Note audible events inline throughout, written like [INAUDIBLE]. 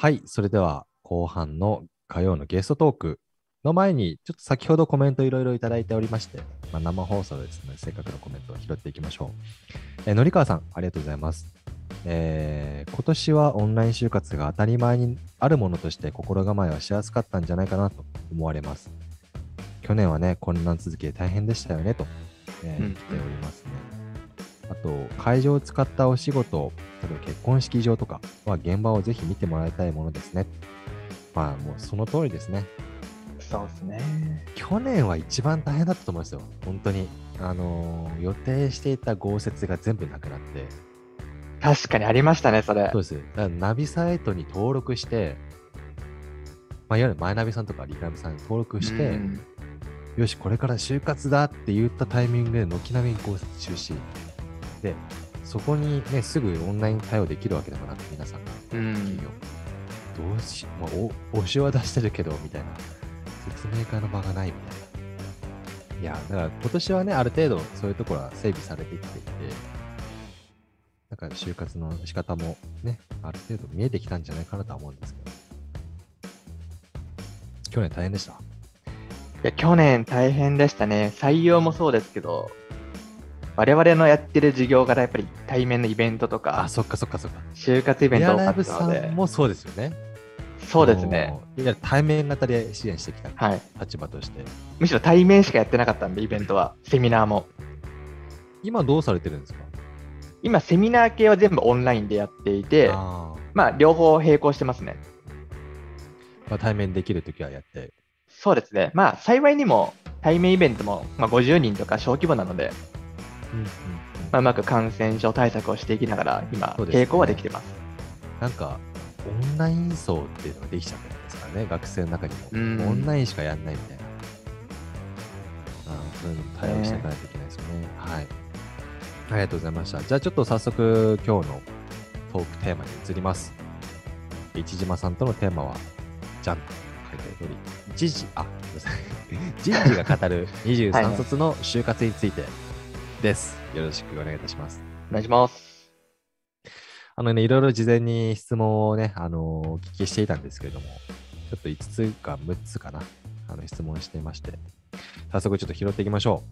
はい、それでは後半の火曜のゲストトークの前に、ちょっと先ほどコメントいろいろいただいておりまして、まあ、生放送ですので、せっかくのコメントを拾っていきましょう。えーのりかわさん、ありがとうございます。えー今年はオンライン就活が当たり前にあるものとして心構えはしやすかったんじゃないかなと思われます。去年はね、混乱続きで大変でしたよねと、えーうん来ておりますね。あと、会場を使ったお仕事、例えば結婚式場とかは現場をぜひ見てもらいたいものですね。まあ、もうその通りですね。そうですね。去年は一番大変だったと思いますよ。本当に。あのー予定していた豪雪が全部なくなって。確かにありましたね、それそう。です。だからナビサイトに登録して、まあ、いわゆるマイナビさんとかリクラビさんに登録して、うんよし、これから就活だって言ったタイミングで軒並み豪雪中止。で、そこにね、すぐオンライン対応できるわけだから、皆さんが。うん企業。どうし、まあ、お、募集は出してるけど、みたいな。説明会の場がないみたいな。いや、だから今年はね、ある程度そういうところは整備されてきていて、なんか就活の仕方もね、ある程度見えてきたんじゃないかなとは思うんですけど。去年大変でした？いや去年大変でしたね。採用もそうですけど、我々のやってる授業柄やっぱり対面のイベントとあ、か、そっかそっかそっか。就活イベント多かったのでさん、もそうですよね。そうですね。いわゆる対面型で支援してきたはい。立場として。むしろ対面しかやってなかったんで、イベントは。セミナーも。今どうされてるんですか？今、セミナー系は全部オンラインでやっていて、あーまあ、両方並行してますね。まあ、対面できるときはやって。そうですね。まあ、幸いにも対面イベントも、まあ、50人とか小規模なので、うんうんうんまあ、うまく感染症対策をしていきながら、今、ね並行はできてます。なんか、オンライン層っていうのができちゃったんですからね、学生の中にも。うんオンラインしかやんないみたいな。あーそういうのも対応していかないといけないですよね。はい。ありがとうございました。じゃあちょっと早速今日のトークテーマに移ります。市島さんとのテーマは、じゃんと書いてある通り、一時、あ、ごめんなさい。[LAUGHS] 人事が語るはい23はい卒の就活についてです。よろしくお願いいたします。お願いします。あのね、いろいろ事前に質問をね、あのーお聞きしていたんですけれども、ちょっと5つか6つかな、あの質問していまして、早速ちょっと拾っていきましょ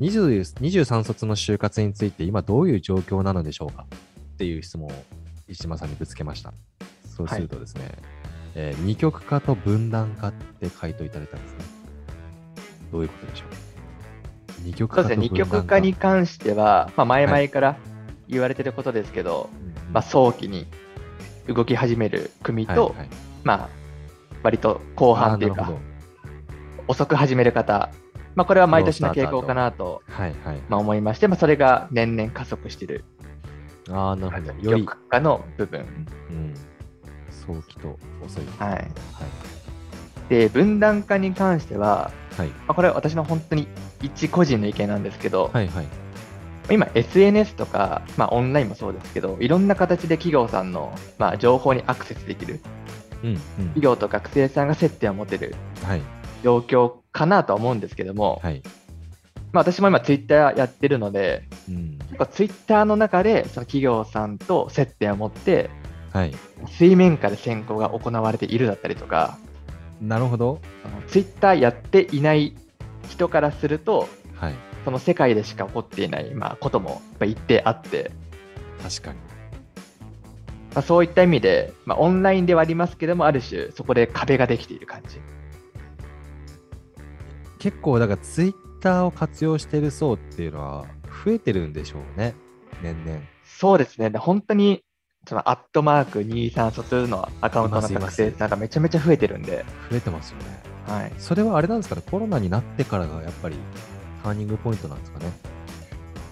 う。20 23卒の就活について今どういう状況なのでしょうか？っていう質問を石島さんにぶつけました。そうするとですね、えー二極化と分断化って回答いただいたんですね。どういうことでしょう？二極そうですね、二極化に関しては、まあ、前々から言われてることですけど、うんうんまあ、早期に動き始める組と、はいはいまあ、割と後半というか遅く始める方、まあ、これは毎年の傾向かなと、どはいはい。まあ、思いまして、まあ、それが年々加速しているああ、なるほど。二極化の部分。うん、早期と遅い。はい、はい。で、分断化に関しては、はい。まあ、これは私の本当に一個人の意見なんですけど、はいはい。今 SNS とか、まあ、オンラインもそうですけどいろんな形で企業さんの、まあ、情報にアクセスできるうん、うん。企業と学生さんが接点を持てるはい。状況かなとは思うんですけども、はい。まあ、私も今ツイッターやってるのでうん。結構ツイッターの中でその企業さんと接点を持ってはい。水面下で選考が行われているだったりとかなるほど。ツイッターやっていない人からするとはい。その世界でしか起こっていない、まあ、こともやっぱ一定あって、確かに。まあ、そういった意味で、まあ、オンラインではありますけどもある種そこで壁ができている感じ結構、だからツイッターを活用してる層っていうのは増えてるんでしょうね。年々。そうですねで本当にそのアットマーク23卒のアカウントのいますいます学生さんがめちゃめちゃ増えてるんで、増えてますよね。はい、それはあれなんですかね？コロナになってからがやっぱりターニングポイントなんですかね？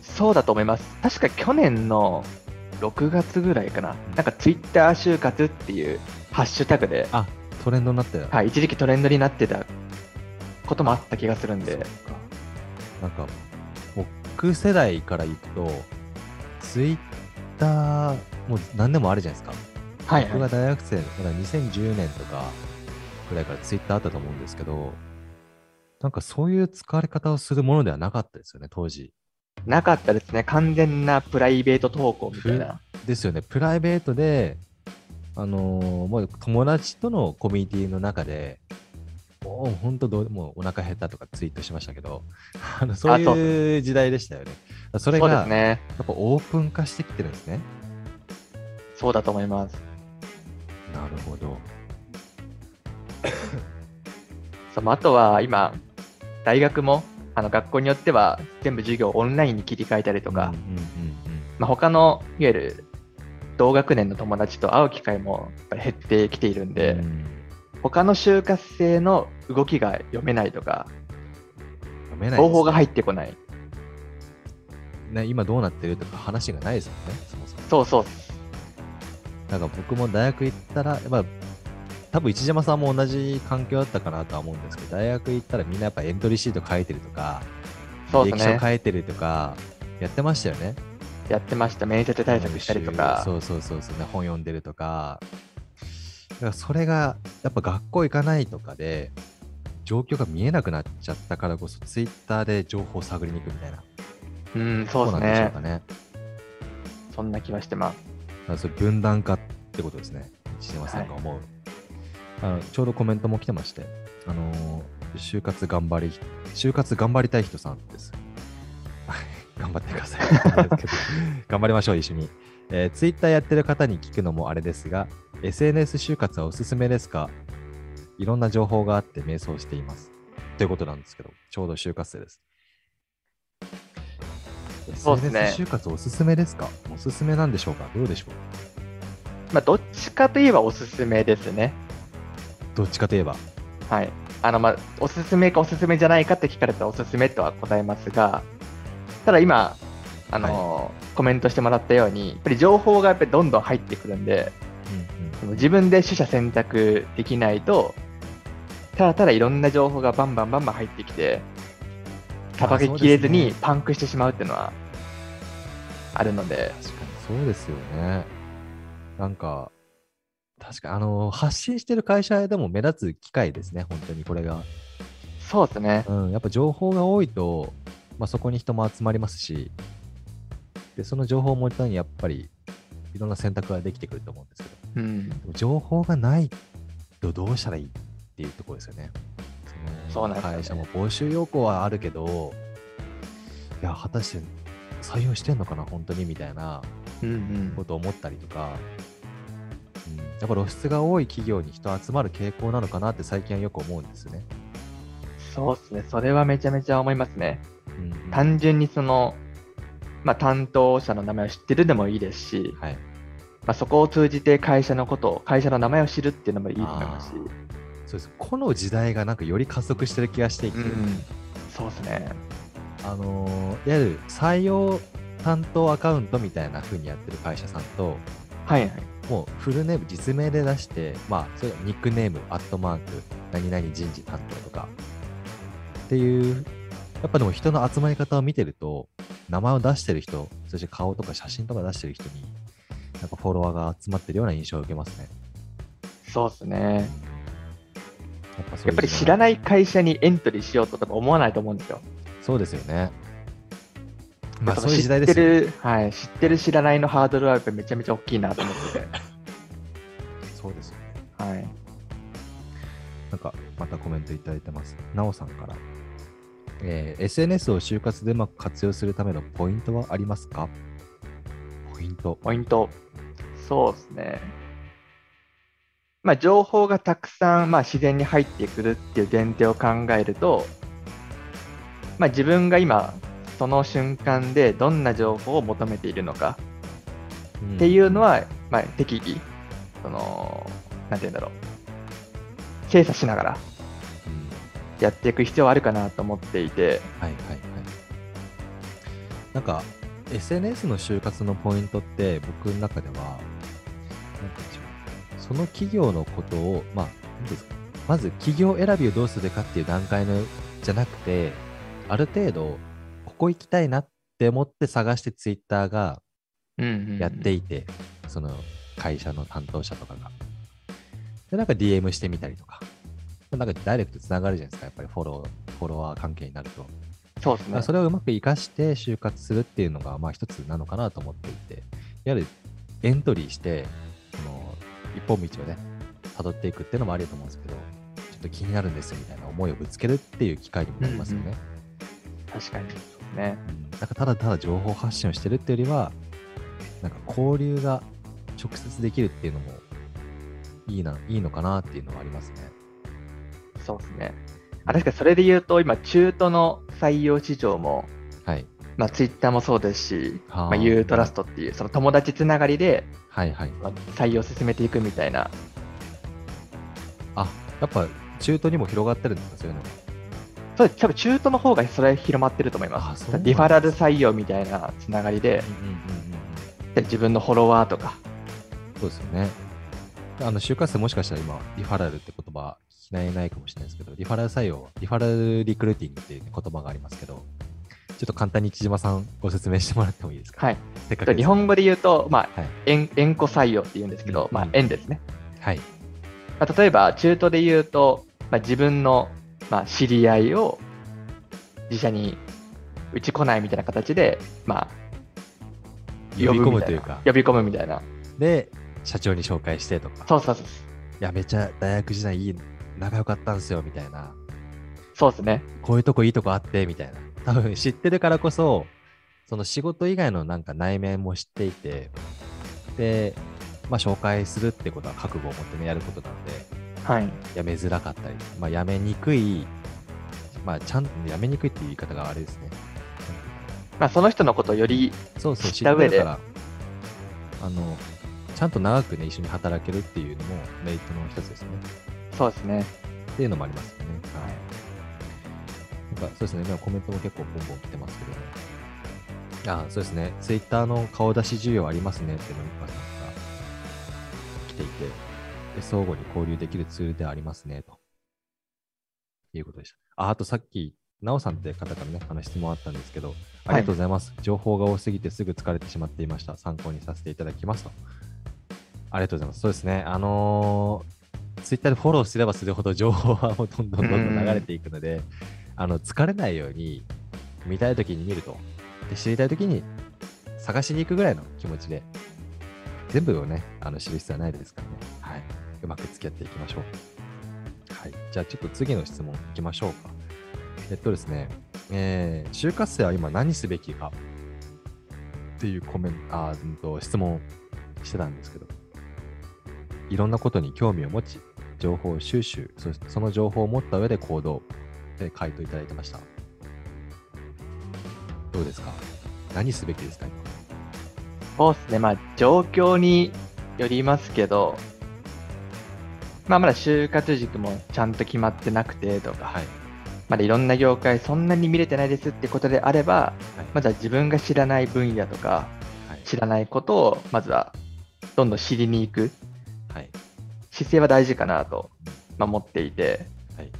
そうだと思います確か去年の6月ぐらいかななんかツイッター就活っていうハッシュタグで、あ、トレンドになってる。はい、一時期トレンドになってたこともあった気がするんでなんか、僕世代から言うと、ツイッター、もう何でもあるじゃないですか。はい、僕がはい、大学生、だから2010年とかぐらいからツイッターあったと思うんですけど、なんかそういう使われ方をするものではなかったですよね、当時。なかったですね完全なプライベート投稿みたいなですよね、プライベートで、あのーもう友達とのコミュニティの中で、もう本当どう、もうお腹減ったとかツイートしましたけど、[LAUGHS] あのそういう時代でしたよね。それが、ね。やっぱオープン化してきてるんですね。そうだと思います。なるほど。[LAUGHS] そうまああとは今、大学もあの学校によっては全部授業をオンラインに切り替えたりとか、まあ、他のいわゆる同学年の友達と会う機会もやっぱり減ってきているんうんで、うん他の就活生の動きが読めないとか、読めないです情報が入ってこない。ね、今どうなってるとか話がないですもんね、そもそも。そうそう。なんか僕も大学行ったら、まあ、多分市島さんも同じ環境だったかなとは思うんですけど、大学行ったらみんなやっぱエントリーシート書いてるとか、そうですね履歴書。書いてるとか、やってましたよね。やってました。面接対策したりとか。そうそうそうそう、ね、本読んでるとか。だからそれが、やっぱ学校行かないとかで、状況が見えなくなっちゃったからこそ、ツイッターで情報を探りに行くみたいな。うん、そうですねなんでしょうか。ね。そんな気はしてます。分断化ってことですね。市島さんが思う。あのちょうどコメントも来てまして、あのー就活頑張り、就活頑張りたい人さんです。[LAUGHS] 頑張ってください。[LAUGHS] 頑張りましょう、一緒に。えー、ツイッターやってる方に聞くのもあれですが、SNS 就活はおすすめですか？いろんな情報があって迷走しています。ということなんですけど、ちょうど就活生です。そうですね SNS 就活おすすめですか？おすすめなんでしょうか？どうでしょう？まあ、どっちかといえばおすすめですね。どっちかといえば。はい。あの、まあ、おすすめかおすすめじゃないかって聞かれたらおすすめとは答えますが、ただ今、あのーコメントしてもらったように、やっぱり情報がやっぱりどんどん入ってくるんで、うんその自分で取捨選択できないと、ただただいろんな情報がバンバンバンバン入ってきて、さばききれずにパンクしてしまうっていうのはあるので、確かにそうですよね。なんか、確かにあの発信してる会社でも目立つ機会ですね、本当にこれが。そうですね。うん、やっぱ情報が多いと、まあ、そこに人も集まりますし、でその情報をもとにやっぱりいろんな選択ができてくると思うんですけど、うん。情報がないとどうしたらいいっていうところですよね。そうなんですよね会社も募集要項はあるけど、いや、果たして採用してんのかな、本当にみたいなうんうんこ。とを思ったりとか、うん、やっぱ露出が多い企業に人集まる傾向なのかなって最近はよく思うんですよね。そうですね。それはめちゃめちゃ思いますね。うんうん単純にその、まあ、担当者の名前を知ってるでもいいですし、はい、まあ、そこを通じて会社のことを、会社の名前を知るっていうのもいいと思いますし、そうです。この時代がなんかより加速してる気がしていて、うん、そうですね。あのーいわゆる採用担当アカウントみたいな風にやってる会社さんと、はいはい。もうフルネーム、実名で出して、まあ、それニックネーム、アットマーク、何々人事担当とか、っていう、やっぱでも人の集まり方を見てると、名前を出してる人、そして顔とか写真とか出してる人に、なんかフォロワーが集まってるような印象を受けますね。そうですね。やっぱやっぱり知らいない会社にエントリーしようと多分思わないと思うんですよ。う。そうですよね。まあそういう時代ですよね。知ってる、はい、知ってる知らないのハードルはやっぱりめちゃめちゃ大きいなと思ってて。そうですよね。はい。なんか、またコメントいただいてます。なおさんから。えー SNS を就活でうまく活用するためのポイントはありますか？ポイント。ポイント。そうですね。まあ、情報がたくさん、まあ、自然に入ってくるっていう前提を考えると、まあ、自分が今、その瞬間でどんな情報を求めているのかっていうのは、まあ、適宜、その、なんて言うんだろう、精査しながらうん、うんやっていく必要はあるかなと思っていて、はいはいはい。なんか、SNS の就活のポイントって、僕の中では。その企業のことを、まあ。まず、企業選びをどうするかっていう段階のじゃなくて、ある程度、ここ行きたいなって思って探してツイッターがうんうんうんやっていて、その会社の担当者とかが。で、なんか DM してみたりとか。なんかダイレクトつながるじゃないですか、やっぱりフォロー、フォロワー関係になると。そうですね。それをうまく活かして就活するっていうのが、まあ一つなのかなと思っていて、やはりエントリーして、その一本道をね、辿っていくっていうのもありだと思うんですけど、ちょっと気になるんですよみたいな思いをぶつけるっていう機会にもなりますよね。確かに。ね。うんなんかただただ情報発信をしてるっていうよりは、なんか交流が直接できるっていうのもいいな、いいのかなっていうのはありますね。そうですね。あ確かにそれで言うと、今、中途の採用市場も、はい。まあ、ツイッターもそうですし、はあまあ、ユートラストっていう、その友達つながりで、はいはい。まあ採用を進めていくみたいな、あ、やっぱ中途にも広がってるんですか、そういうのが。そう多分中途の方がそれ広まってると思います。リファラル採用みたいなつながりで、うんうんうんうん。で自分のフォロワーとか、そうですよね。あの、就活生もしかしたら今、リファラルって言葉聞き慣れないかもしれないですけど、リファラル採用、リファラルリクルーティングっていう言葉がありますけど、ちょっと簡単に千島さんご説明してもらってもいいですか？はい、せっかくです日本語で言うと、まあはい円円弧採用って言うんですけど、うんまあ、円ですね。はい。まあ、例えば、中途で言うと、まあ、自分の、まあ、知り合いを自社に打ち来ないみたいな形で、まあ、呼び込むというか、呼び込むみたいな。で、社長に紹介してとか、そうそうそう。いや、めちゃ大学時代いい、仲良かったんですよ、みたいな。そうですね。こういうとこいいとこあって、みたいな。多分知ってるからこそ、その仕事以外のなんか内面も知っていて、で、まあ紹介するってことは覚悟を持ってね、やることなんで、はい。辞めづらかったり、まあ辞めにくい、まあちゃんと辞めにくいっていう言い方があれですね。まあ、その人のことをより、そうそう、知知った上であの、ちゃんと長くね、一緒に働けるっていうのもメリットの一つですね。そうですね。っていうのもありますよね。はい。なんかそうですね、今コメントも結構ボンボン来てますけどね。あそうですね、ツイッターの顔出し需要ありますねっていうのが来ていて、で相互に交流できるツールではありますね、ということでした。あ、あとさっき、なおさんって方からね、あの質問あったんですけど、ありがとうございます。情報が多すぎてすぐ疲れてしまっていました。参考にさせていただきますと。ありがとうございます。そうですね。あのー、ツイッターでフォローすればするほど情報はもうどんどんどんどん流れていくので、あの疲れないように見たいときに見ると、で知りたいときに探しに行くぐらいの気持ちで、全部をね、あの知る必要はないですからね。はい。うまく付き合っていきましょう。はい。じゃあちょっと次の質問いきましょうか。えっとですね、えー就活生は今何すべきか？っていうコメント、あーうんと質問してたんですけど、いろんなことに興味を持ち、情報収集、そしてその情報を持った上で行動で回答いただいてました。どうですか？何すべきですか？今そうですね。まあ、状況によりますけど、まあ、まだ就活軸もちゃんと決まってなくてとか、はい。まだいろんな業界そんなに見れてないですってことであれば、はいまずは自分が知らない分野とか、はい。知らないことを、まずはどんどん知りに行くはい。姿勢は大事かなと、まあ、思っていて、はい。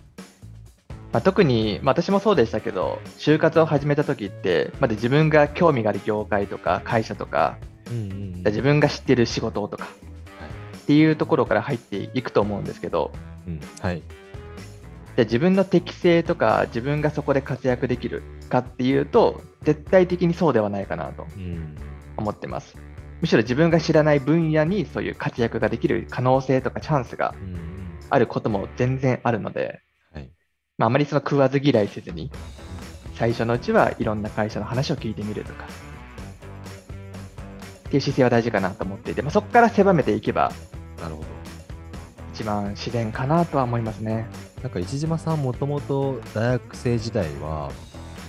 まあ、特に、まあ、私もそうでしたけど、就活を始めた時って、まだ自分が興味がある業界とか会社とか、うんうんうん。自分が知ってる仕事とかはい。っていうところから入っていくと思うんですけど、うん。はい。じゃあ自分の適性とか自分がそこで活躍できるかっていうと絶対的にそうではないかなとうん。思ってますむしろ自分が知らない分野にそういう活躍ができる可能性とかチャンスがうんうん。あることも全然あるので、はい。まあ、あまりその食わず嫌いせずに最初のうちはいろんな会社の話を聞いてみるとかっていう姿勢は大事かなと思っていて、まあ、そこから狭めていけばなるほど。一番自然かなとは思いますねなんか市島さんもともと大学生時代は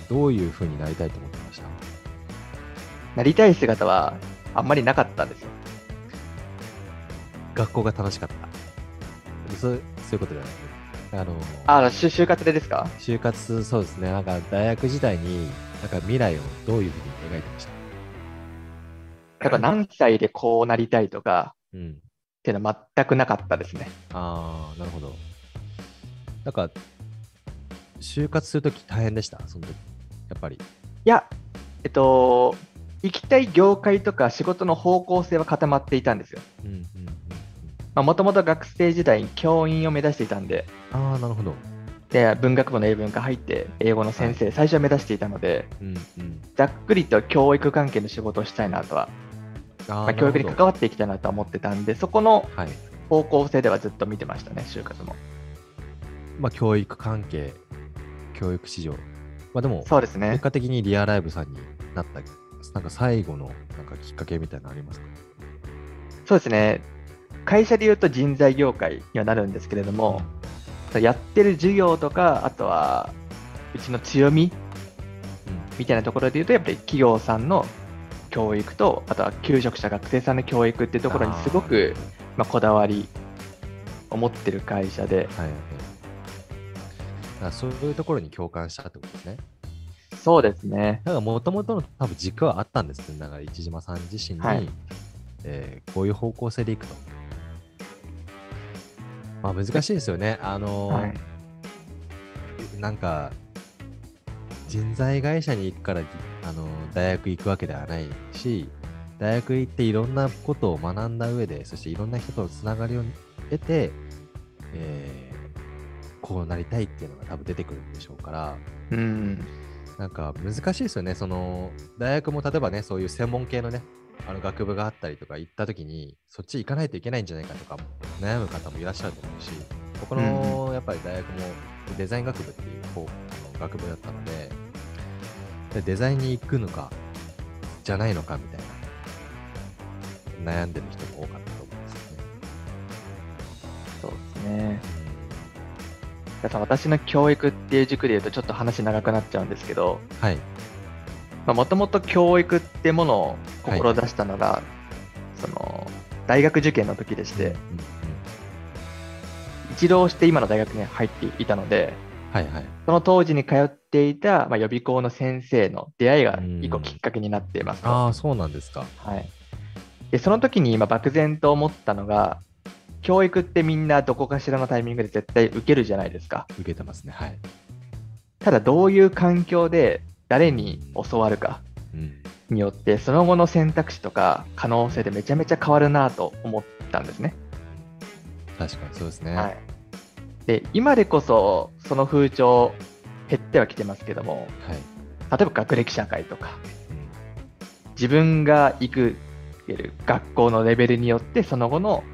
どういうふうになりたいと思ってました？なりたい姿はあんまりなかったんですよ学校が楽しかった。そうそういうことじゃないあの、あ就就活でですか？就活、そうですね。なんか大学時代に、なんか未来をどういうふうに描いてました？やっぱ何歳でこうなりたいとかうん。っていうのは全くなかったですね。ああ、なるほど。なんか、就活するとき大変でした、その時。やっぱり。いや、えっと、行きたい業界とか仕事の方向性は固まっていたんですよ。うんうんうんもともと学生時代に教員を目指していたんで、うん。ああ、なるほど。で文学部の英文科入って英語の先生、最初は目指していたので、うんうん。ざっくりと教育関係の仕事をしたいなとは、あまあ、教育に関わっていきたいなとは思ってたんで、そこのはい。方向性ではずっと見てましたね、就活も。まあ、教育関係、教育市場。まあ、でも、そうですね結。果的にリアライブさんになった、なんか最後のなんかきっかけみたいなのありますか？そうですね。会社で言うと人材業界にはなるんですけれども、やってる授業とか、あとはうちの強みうん。みたいなところで言うと、やっぱり企業さんの教育と、あとは求職者、学生さんの教育っていうところにすごくまあ、こだわりを持ってる会社で、はいはい。そういうところに共感したってことですね。そうですね。だからもともとの多分軸はあったんですね。だから市島さん自身に、はいえーこういう方向性でいくと。まあ難しいですよね。あのーはい、なんか人材会社に行くからあの大学行くわけではないし大学行っていろんなことを学んだ上でそしていろんな人とのつながりを得て、えーこうなりたいっていうのが多分出てくるんでしょうからうん、なんか難しいですよね。その大学も例えばねそういう専門系のねあの学部があったりとか行った時にそっち行かないといけないんじゃないかとか悩む方もいらっしゃると思うしここのやっぱり大学もデザイン学部っていう方あの学部だったのででデザインに行くのかじゃないのかみたいな悩んでる人も多かったと思うんですよね。そうですね。だから私の教育っていう軸で言うとちょっと話長くなっちゃうんですけど、はい。もともと教育ってものを志したのが、その大学受験の時でして、うんうん一浪して今の大学に入っていたので、はいはい。その当時に通っていた、まあ、予備校の先生の出会いが一個きっかけになっていますと。ああ、そうなんですか。はい、でその時に今漠然と思ったのが教育ってみんなどこかしらのタイミングで絶対受けるじゃないですか受けてますね。はい。ただどういう環境で誰に教わるかうん。によってその後の選択肢とか可能性でめちゃめちゃ変わるなと思ったんですね、確かにそうですね。はい、で今でこそその風潮減ってはきてますけどもはい。例えば学歴社会とかうん自分が行く学校のレベルによってその後の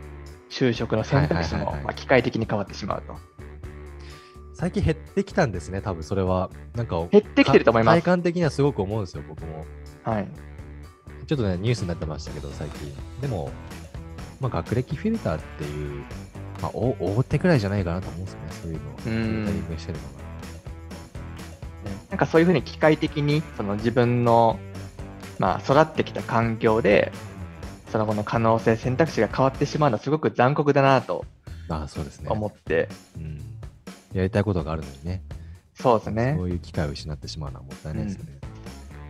就職の選択肢も機械的に変わってしまうと。最近減ってきたんですね、多分それは。なんか、減ってきてると思います体感的にはすごく思うんですよ、僕も。はい、ちょっとね、ニュースになってましたけど、最近。でも、まあ、学歴フィルターっていう、まあ、お大手くらいじゃないかなと思うんですよね、そういうのを。タリングしてるのが。なんかそういうふうに機械的にその自分の、まあ、育ってきた環境でその後の可能性選択肢が変わってしまうのはすごく残酷だなとああ、そうですね。思って、うん。やりたいことがあるのにね、そうですねそういう機会を失ってしまうのはもったいないですよね。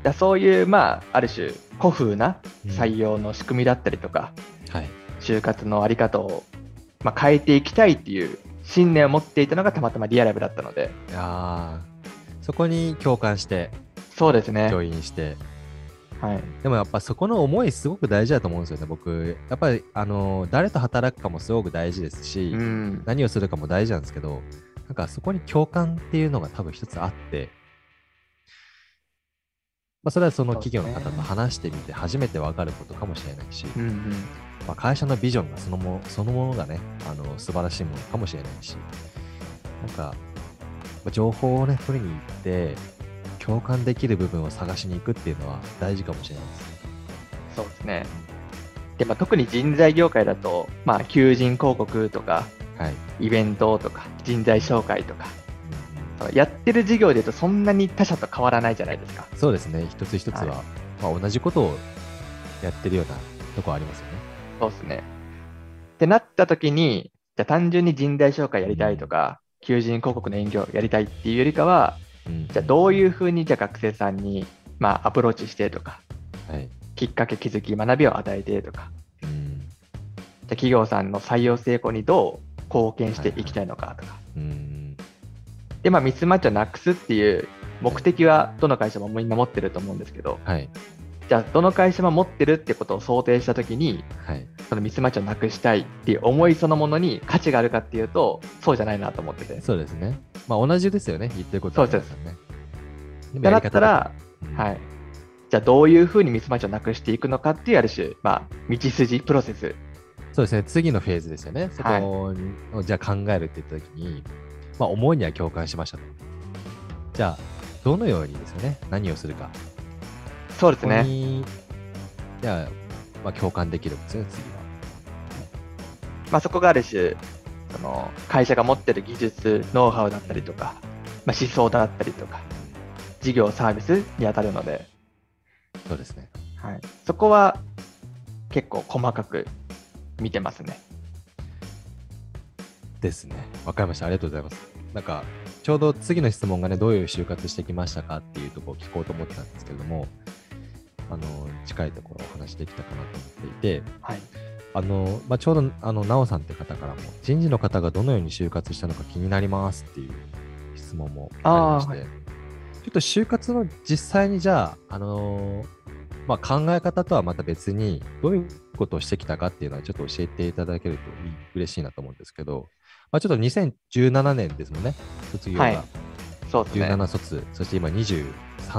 だそういう、まあ、ある種古風なうん採用の仕組みだったりとか、はい。就活のあり方を、まあ、変えていきたいっていう信念を持っていたのがたまたまリアラブだったので。いやーそこに共感して、そうですね、教員して、はい、でもやっぱそこの思いすごく大事だと思うんですよね、僕。やっぱり、あの、誰と働くかもすごく大事ですし、うん、何をするかも大事なんですけど、なんかそこに共感っていうのが多分一つあって、まあ、それはその企業の方と話してみて初めて分かることかもしれないし、うんうん、まあ、会社のビジョンがそのもそのものがね、あの素晴らしいものかもしれないし、なんか、まあ情報をね、取りに行って、共感できる部分を探しに行くっていうのは大事かもしれないですね。そうですね。で、まあ、特に人材業界だと、まあ、求人広告とか、はい。イベントとか、人材紹介とか、やってる事業で言うとそんなに他社と変わらないじゃないですか。そうですね、一つ一つは、はまあ、同じことをやってるようなとこありますよね。そうですね。ってなった時に、じゃあ単純に人材紹介やりたいとか、求人広告の営業やりたいっていうよりかは、うんじゃあどういうふうにじゃあ学生さんに、まあ、アプローチしてとか、はい。きっかけ、気づき、学びを与えてとか、うん。じゃあ企業さんの採用成功にどう貢献していきたいのかとか。うん。で、まあ、ミスマッチをなくすっていう目的はどの会社もみんな持ってると思うんですけど、はい。じゃあどの会社も持ってるってことを想定したときに、はい。そのミスマッチをなくしたいっていう思いそのものに価値があるかっていうと、そうじゃないなと思ってて。っそうですね。まあ、同じですよね、言ってることはそうですね。でもてなやり方ったら、だはい。じゃあどういうふうにミスマッチをなくしていくのかっていうある種、まあ、道筋、プロセスそうですね、次のフェーズですよね。そこを、じゃあ考えるって言ったときに、まあ、思いには共感しましたと。じゃあ、どのようにですよね、何をするか。そうですね。じゃあ、まあ、共感できるんですね、次は。まあ、そこがある種、その会社が持ってる技術、ノウハウだったりとか、まあ、思想だったりとか、事業、サービスに当たるので、そうですね。はい、そこは結構細かく見てますね。ですね。わかりました。ありがとうございます。なんか、ちょうど次の質問がね、どういう就活してきましたかっていうところを聞こうと思ってたんですけれども、あの、近いところお話できたかなと思っていて、はい、あの、まあ、ちょうど、あの、なおさんって方からも、人事の方がどのように就活したのか気になりますっていう質問もありまして、ちょっと就活の実際にじゃあ、あのーまあ、考え方とはまた別に、どういうことをしてきたかっていうのはちょっと教えていただけると嬉しいなと思うんですけど、まあ、ちょっと2017年ですもんね、卒業が。はいそうですね。17卒、そして今23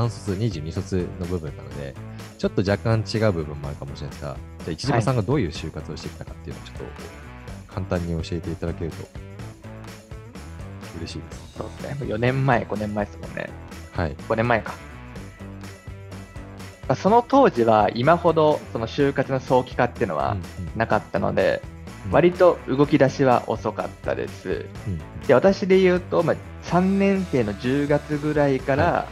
卒、22卒の部分なので、ちょっと若干違う部分もあるかもしれないですが、じゃあ、市島さんがどういう就活をしてきたかっていうのをちょっと簡単に教えていただけると嬉しいです。そうですね。もう4年前、5年前ですもんね。はい。5年前か。まあその当時は今ほどその就活の早期化っていうのはうんうんなかったので、うん割と動き出しは遅かったです。うんで私で言うと、まあ、3年生の10月ぐらいから、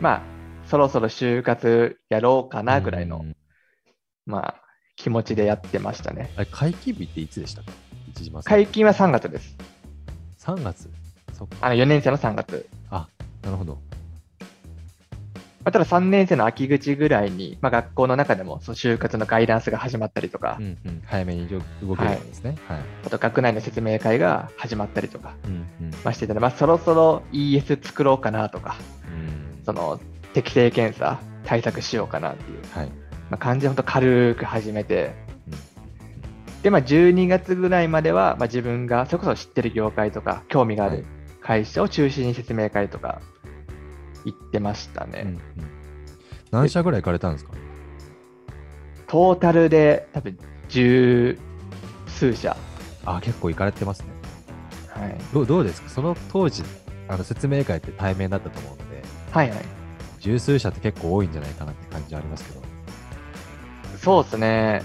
まあ、そろそろ就活やろうかなぐらいの、うんまあ、気持ちでやってましたね。あれ、会期日っていつでしたか。解禁は3月です。3月。そっか。あの4年生の3月。あ、なるほど。まあ、ただ3年生の秋口ぐらいに、まあ、学校の中でもその就活のガイダンスが始まったりとか、うんうん、早めに動動けるんですね。はい。あと学内の説明会が始まったりとか、うんうんまあ、してたので、まあ、そろそろ ES 作ろうかなとか、うんその適正検査対策しようかなっていう、はい。まあ、感じで本当軽く始めて、うんで、まあ、12月ぐらいまでは、まあ、自分がそれこそ知ってる業界とか、興味があはいる会社を中心に説明会とか行ってましたね。うんうん何社ぐらい行かれたんですか？トータルで多分十数社。あ、結構行かれてますね。はい。どうどうですか？その当時、あの説明会って対面だったと思うので、はいはい。十数社って結構多いんじゃないかなって感じはありますけど。そうですね。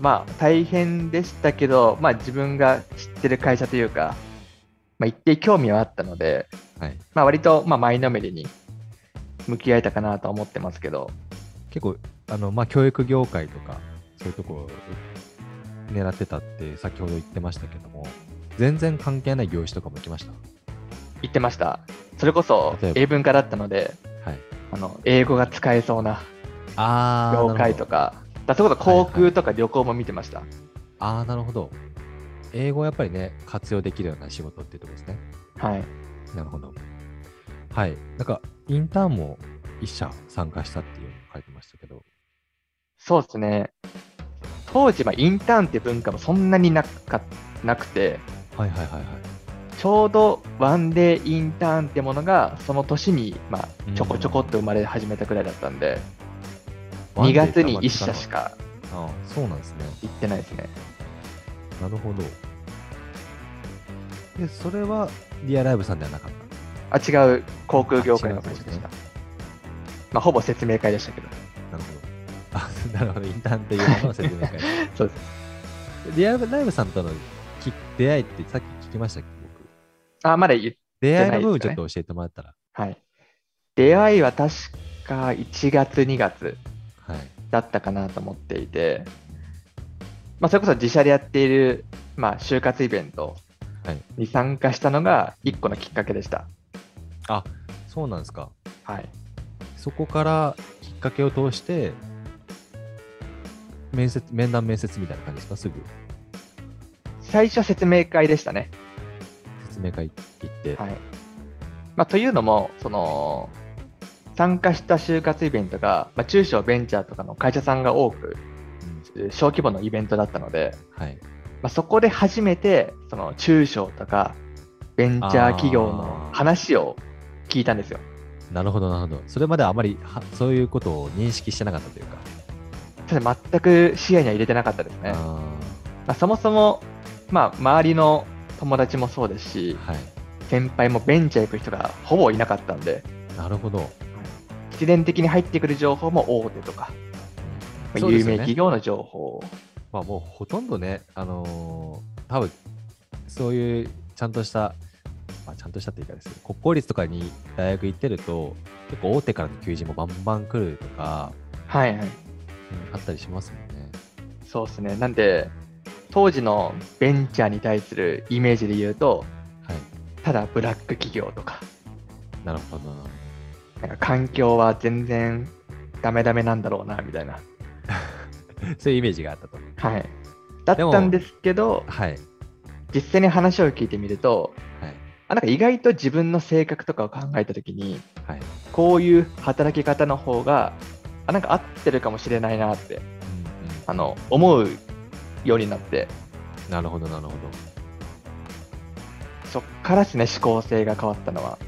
まあ、大変でしたけど、まあ、自分が知ってる会社というか、まあ、一定興味はあったので、はい。まあ、割と、まあ、前のめりに向き合えたかなとは思ってますけど、結構、あの、まあ、教育業界とか、そういうところを狙ってたって先ほど言ってましたけども、全然関係ない業種とかも行きました？言ってました。それこそ英文科だったので、はい。あの英語が使えそうな。業界とか。か、だそういうこと航空とか旅行も見てました。あー、なるほど。英語をやっぱりね、活用できるような仕事っていうところですね。はい。なるほど。はい。なんか、インターンも一社参加したっていうのを書いてましたけど。そうですね。当時、まあ、インターンって文化もそんなになかなくて、はいはいはいはい。ちょうどワンデーインターンってものが、その年に、まあ、ちょこちょこっと生まれ始めたくらいだったんで、2月に1社しかああ、そうなんですね。行ってないですね。なるほど。で、それはリアライブさんではなかっあ、違う航空業界の会社でした。まあ、ほぼ説明会でしたけど。た。なるほど。あ、なるほど。インターンっていうのの説明会。[LAUGHS] そうです。リアライブさんとのき出会いってさっき聞きましたっけ、僕。あ、まだ言っ出会いの部分ちょっと教えてもらったら。はい。出会いは確か1月、2月はい。だったかなと思っていて、まあ、それこそ自社でやっている、まあ、就活イベントはいに参加したのが1個のきっかけでした。あ、そうなんですか。はい。そこからきっかけを通して、面接、面談面接みたいな感じですか？すぐ最初は説明会でしたね。説明会行って。はい。まあ、というのも、その、参加した就活イベントが、まあ、中小ベンチャーとかの会社さんが多く、うん小規模のイベントだったので、はい。まあ、そこで初めて、その中小とかベンチャー企業の話を聞いたんですよ。なるほど、なるほど。それまであまりはそういうことを認識してなかったというか。ただ全く視野には入れてなかったですね。あまあ、そもそも、まあ、周りの友達もそうですし、はい。先輩もベンチャー行く人がほぼいなかったんで、なるほど。必然的に入ってくる情報も大手とか、まあ有名企業の情報、まあもうほとんどね、あのー多分そういうちゃんとした、まあ、ちゃんとしたっていうかですね、国公立とかに大学行ってると、結構大手からの求人もバンバン来るとか、はいはい、うんあったりしますもんね。そうですね。なんで、当時のベンチャーに対するイメージで言うと、はい。ただブラック企業とか、なるほどな。なんか環境は全然ダメダメなんだろうな、みたいな。[LAUGHS] そういうイメージがあったと。はい。だったんですけど、はい。実際に話を聞いてみると、はい。あなんか意外と自分の性格とかを考えたときに、はい。こういう働き方の方が、あなんか合ってるかもしれないなって、うんうんあの、思うようになって、なるほど、なるほど。そっからですね、思考性が変わったのは。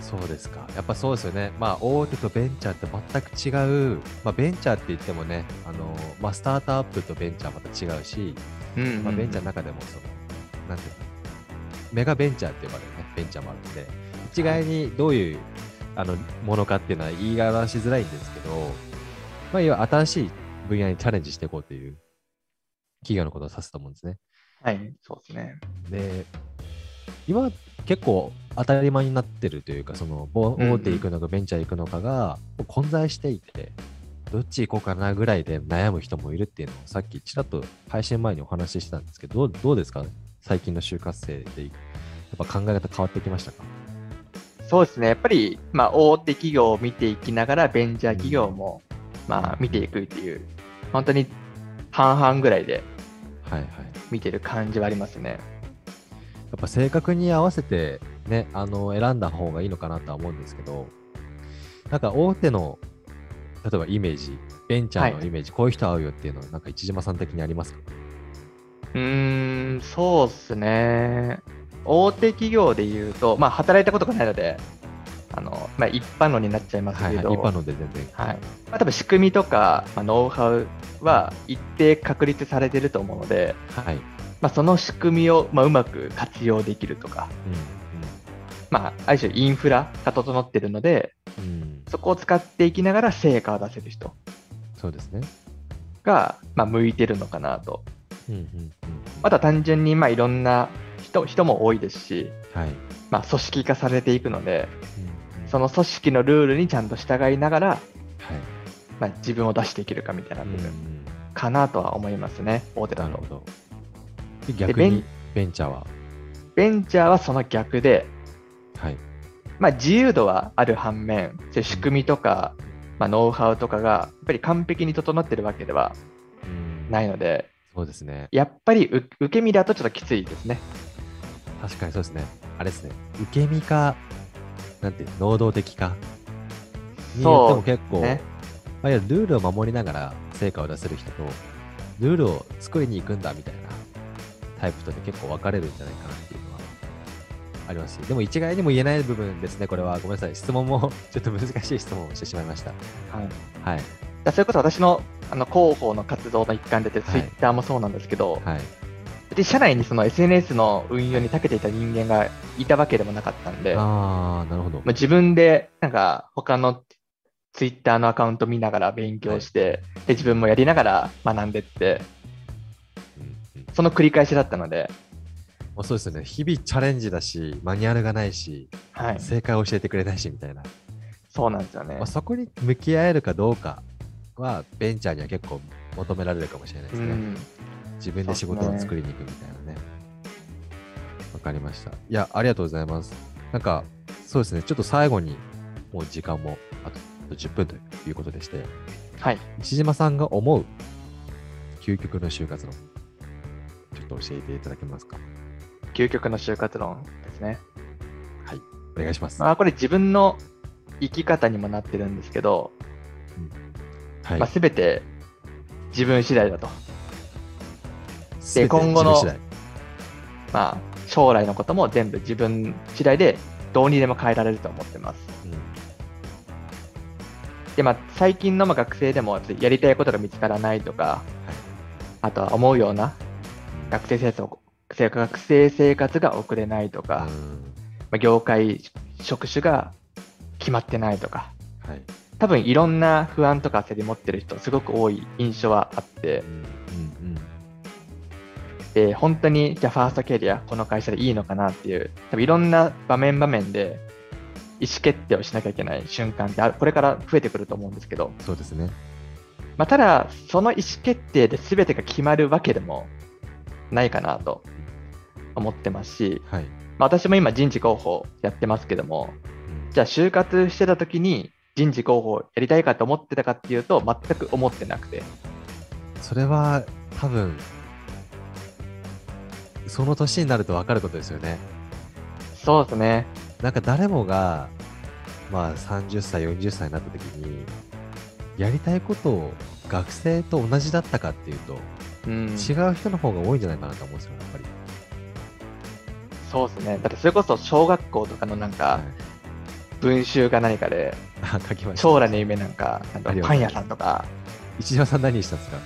そうですか。やっぱそうですよね。まあ、大手とベンチャーって全く違う。まあ、ベンチャーって言ってもね、あの、まあ、スタートアップとベンチャーまた違うし、うんうんうんまあ、ベンチャーの中でも、その、なんていうの、メガベンチャーって呼ばれるね、ベンチャーもあるんで、一概にどういう、あの、ものかっていうのは言い表しづらいんですけど、まあ、要は新しい分野にチャレンジしていこうという企業のことを指すと思うんですね。はい、そうですね。で、今結構当たり前になってるというか、その大手行くのかベンチャー行くのかが混在していて、どっち行こうかなぐらいで悩む人もいるっていうのをさっきちらっと配信前にお話ししたんですけど、どうどうですか？最近の就活生で、やっぱ考え方変わってきましたか？そうですね、やっぱり、まあ、大手企業を見ていきながら、ベンチャー企業も、まあ、見ていくっていう、本当に半々ぐらいではいはい。見てる感じはありますね。やっぱ性格に合わせてね、あの、選んだ方がいいのかなとは思うんですけど、なんか大手の、例えばイメージ、ベンチャーのイメージ、こういう人合うよっていうのは、なんか市島さん的にありますか？うーん、そうですね。大手企業で言うと、まあ、働いたことがないので、あのまあ、一般論になっちゃいますはいはい、けど、一般ので全然。はいまあ、多分仕組みとか、まあ、ノウハウは一定確立されてると思うので、はい。まあ、その仕組みを、まあ、うまく活用できるとか、まあ、ある種インフラが整ってるので、うん、うん。そこを使っていきながら成果を出せる人そうですね。が、まあ、向いてるのかなと。うんうんうん。あとは単純にまあいろんな人人も多いですし、はい。まあ、組織化されていくので、うんうんその組織のルールにちゃんと従いながら、はい。まあ、自分を出していけるかみたいな部分かなとは思いますね、大手だと。逆ベンにベンチャーは、ベンチャーはその逆で、はい。まあ、自由度はある反面、仕組みとか、まあ、ノウハウとかがやっぱり完璧に整ってるわけではうんないので、そうですね。やっぱりう受け身だとちょっときついですね。確かにそうですね。あれですね。受け身か、なんていうの能動的か。によっても結構、ねまあ、ルールを守りながら成果を出せる人と、ルールを作りに行くんだみたいなタイプとで結構分かれるんじゃないかなっていうのはありますし、でも一概にも言えない部分ですね、これは。ごめんなさい。質問も [LAUGHS] ちょっと難しい質問をしてしまいました。はい、はい。だそれこそ私のあの広報の活動の一環で出てるはい Twitter もそうなんですけど、はい。で社内にその SNS の運用に長けていた人間がいたわけでもなかったんで、まああ、なるほど。あ、自分でなんか他の Twitter のアカウント見ながら勉強して、で自分もやりながら学んでって、その繰り返しだったので、まあ、そうですよね。日々チャレンジだし、マニュアルがないし、はい、正解を教えてくれないしみたいな。そうなんですよねまあ、。そこに向き合えるかどうかは、ベンチャーには結構求められるかもしれないですね。うん、自分で仕事を作りに行くみたいなね。わ、かりました。いや、ありがとうございます。なんか、そうですね。ちょっと最後に、もう時間もあと10分ということでして、はい。石島さんが思う究極の就活論、ちょっと教えていただけますか？究極の就活論ですね。お願いします。まあ、これ自分の生き方にもなってるんですけど、はい。まあ、全て自分次第だと。全て今後のまあ、将来のことも全部自分次第でどうにでも変えられると思ってます。うん。で、まあ、最近のまあ学生でもやりたいことが見つからないとか、あとは思うような学生生活を学生生活が送れないとか、うん。まあ、業界職種が決まってないとか、はい。多分いろんな不安とか焦り持ってる人、すごく多い印象はあって。う、んうんで本当にじゃあファーストキャリア、この会社でいいのかなっていう、多分いろんな場面場面で意思決定をしなきゃいけない瞬間ってあるこれから増えてくると思うんですけど、そうですね。まあ、ただ、その意思決定で全てが決まるわけでもないかなと思ってますし、はい。まあ、私も今人事広報やってますけども、うんじゃあ就活してた時に人事広報やりたいかと思ってたかっていうと、全く思ってなくて。それは多分、その年になると分かることですよね。そうですね。なんか誰もが、まあ30歳、40歳になった時に、やりたいことを学生と同じだったかっていうと、うん、違う人の方が多いんじゃないかなと思うんですよ、やっぱり。そうですね。だってそれこそ小学校とかのなんはかい、文集が何かで、あ書きました。将来の夢なんか、パン屋さんとか、石島さん何したんですか？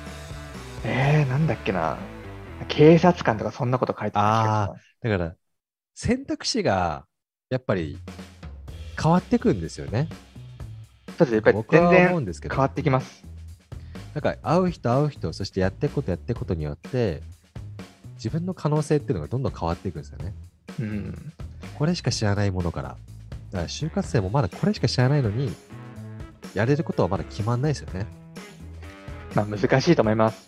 えー、なんだっけな。警察官とかそんなこと書いてた気がしだから、選択肢がやっぱり変わってくんですよね。そうです。やっぱり全然思うんですけど、変わってきます。なんか会う人会う人、そしてやっていくことやっていくことによって、自分の可能性っていうのがどんどん変わっていくんですよね。うん。これしか知らないものから。だから就活生もまだこれしか知らないのに、やれることはまだ決まんないですよね。まあ難しいと思います。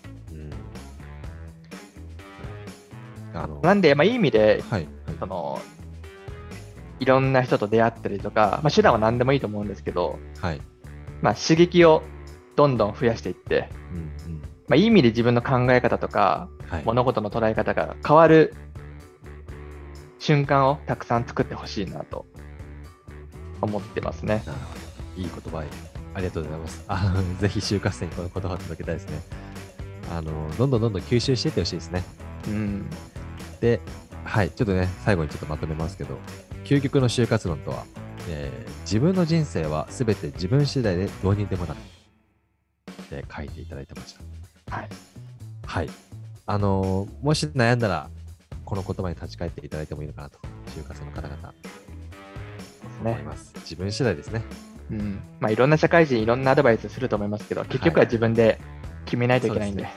あの、なんで、まあいい意味で、はい。はいその、いろんな人と出会ったりとか、まあ手段は何でもいいと思うんですけど、はい。まあ刺激をどんどん増やしていって、うんうん。まあいい意味で自分の考え方とか、はい。物事の捉え方が変わる瞬間をたくさん作ってほしいなと思ってますね。なるほど。いい言葉ありがとうございます。あの [LAUGHS] ぜひ就活生にこの言葉を届けたいですね。あの、どんどんどんどん吸収していってほしいですね。うん。で、はい、ちょっとね、最後にちょっとまとめますけど、究極の就活論とは、えー自分の人生はすべて自分次第でどうにでもなる。って書いていただいてました。はい。はい。あのーもし悩んだら、この言葉に立ち返っていただいてもいいのかなと、就活の方々、ね。思います。自分次第ですね。うん。まあいろんな社会人、いろんなアドバイスすると思いますけど、結局は自分で決めないといけないんで。そう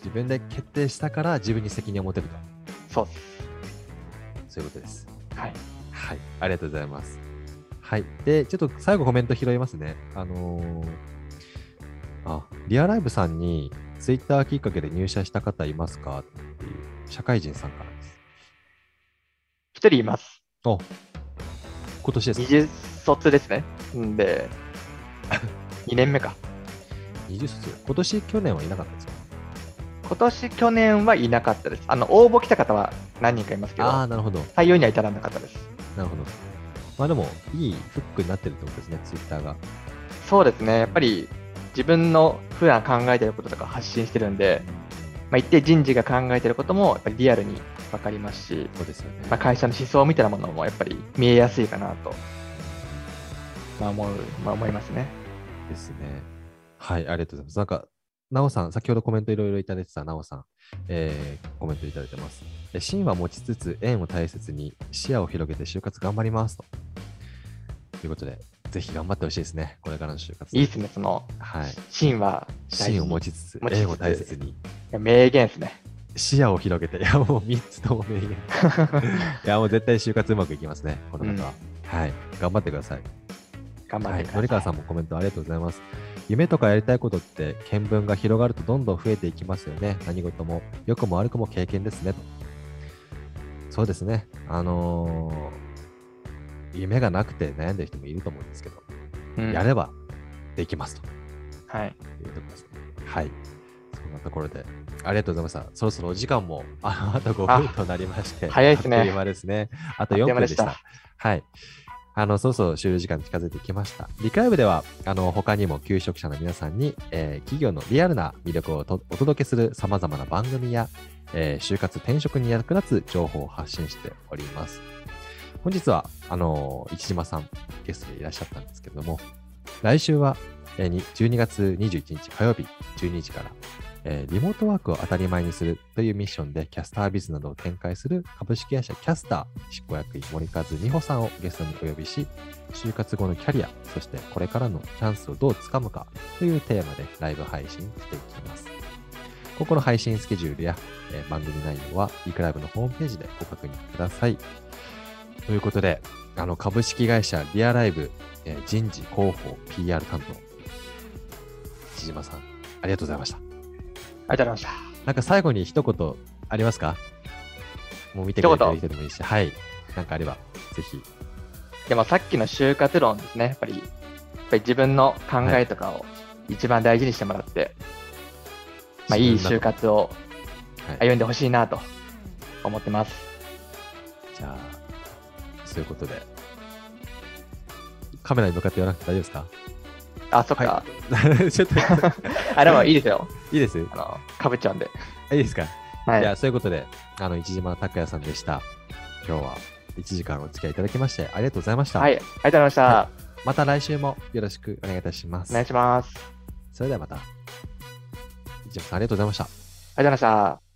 自分で決定したから自分に責任を持てると。そうです。そういうことです。はい。はい。ありがとうございます。はい。で、ちょっと最後コメント拾いますね。あのーあ、リアライブさんにツイッターきっかけで入社した方いますか？っていう社会人さんからです。一人います。お今年ですか？二十卒ですね。んで、[LAUGHS] 2年目か。20卒。今年、去年はいなかったですか？今年、去年はいなかったです。あの、応募来た方は何人かいますけど、ああ、なるほど。採用には至らなかったです。なるほど。まあでも、いいフックになってるってことですね、ツイッターが。そうですね。やっぱり自分の普段考えてることとか発信してるんで、まあ、一定人事が考えてることもやっぱりリアルに分かりますし、そうですよね。まあ、会社の思想みたいなものもやっぱり見えやすいかなと、まあ、思う、まあ、思いますね。ですね。はい、ありがとうございます。なんか、なおさん、先ほどコメントいろいろいただいてたなおさん、えーコメントいただいてます。え芯は持ちつつ、縁を大切に、視野を広げて就活頑張りますと。ということで、ぜひ頑張ってほしいですね、これからの就活。いいですね、その、はい。芯は芯をに持ちつつ縁を大切に、いや名言ですね。視野を広げて、いや、もう3つとも名言。[LAUGHS] いや、もう絶対就活うまくいきますね、この方は。はい。頑張ってください。はい頑張ってください。のりかわさんもコメントありがとうございます。夢とかやりたいことって見聞が広がるとどんどん増えていきますよね。何事も良くも悪くも経験ですねと。そうですね。あのー夢がなくて悩んでる人もいると思うんですけど、うんやればできますとはい。いうところですね。はい。そんなところで、ありがとうございました。そろそろお時間もあのあと5分となりまして、早いですねあっという間ですね。あと4あっという間でし分でしたた。はい。あの、そろそろ終了時間に近づいてきました。理解部では、あの、他にも求職者の皆さんに、えー企業のリアルな魅力をお届けする様々な番組や、えー就活転職に役立つ情報を発信しております。本日は、あの、市島さん、ゲストでいらっしゃったんですけれども、来週は、えー12月21日火曜日12時から、えーリモートワークを当たり前にするというミッションでキャスタービズなどを展開する株式会社キャスター執行役員森和美穂さんをゲストにお呼びし、就活後のキャリア、そしてこれからのチャンスをどうつかむかというテーマでライブ配信していきます。ここの配信スケジュールや、えー番組内容は e クライブのホームページでご確認ください。ということで、あの株式会社リアライブ、えー人事広報 PR 担当、千島さん、ありがとうございました。ありがとうございましなんか最後に一言ありますか？もう見てくれてる人でもいいし、はい。なんかあれば、ぜひ。た。でもさっきの就活論ですね、やっぱり、やっぱり自分の考えとかを一番大事にしてもらって、まあ、いい就活をはい、歩んでほしいなと思ってます。じゃあ、そういうことで。カメラに向かって言わなくて大丈夫ですか？あ、そっか。はい [LAUGHS] ちょっと、[LAUGHS] あ、でもいいですよ。[LAUGHS] いいですいあの、かぶっちゃうんで。いですか、はい。じゃあ、そういうことで、あの、市島拓也さんでした。今日は1時間お付き合いいただきまして、ありがとうございました。はい、ありがとうございました。はまた来週もよろしくお願いいたします。お願いします。それではまた。市島さん、ありがとうございました。ありがとうございました。